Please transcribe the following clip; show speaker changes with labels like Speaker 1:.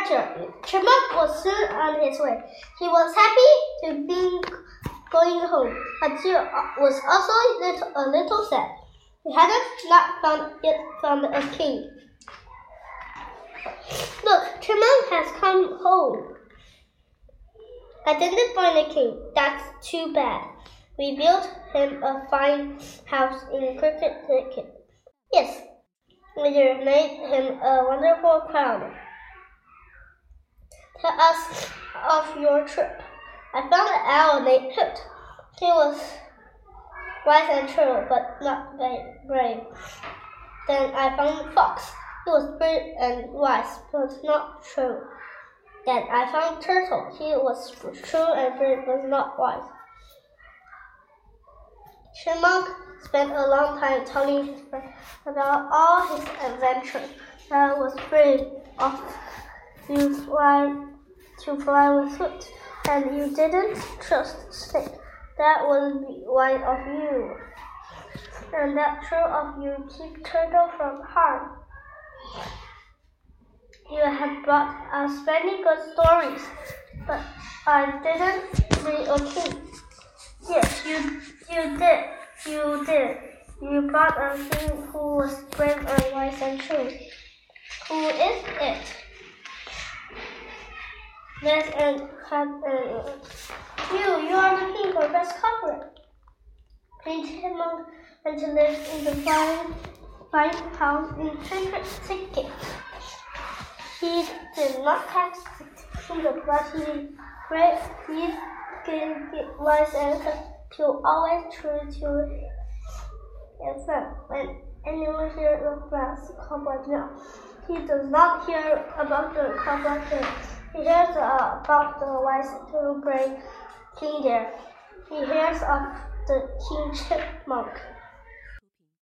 Speaker 1: adventure. Chipmunk was soon on his way. He was happy to be going home, but he was also a little sad. He hadn't not found it found a king. Look, Chipmunk has come home. I didn't find a king. That's too bad. We built him a fine house in Cricket Thicket. Yes, we made him a wonderful crown. Tell us of your trip. I found an owl named Hoot. He was wise and true, but not very brave. Then I found a fox. He was brave and wise, but not true. Then I found Turtle. He was true and brave, but not wise. Chipmunk spent a long time telling his friend about all his adventures. That was brave of you fly to fly with foot, and you didn't trust stick. That was wise of you, and that true of you keep turtle from harm. You have brought us many good stories, but I didn't read a king. Yes, you you did. You did. You brought a king who was brave and wise and true. Who is it? Best and uh, you. You are the king for best cover. Prince Chipmunk and to live in the fine, fine house in Secret Thicket. He did not catch the kingdom, but he great. He gave wise and to always true to himself. When anyone hears the brass cobweb now, he does not hear about the cobweb He hears uh, about the wise little brave king. He hears of the king chipmunk.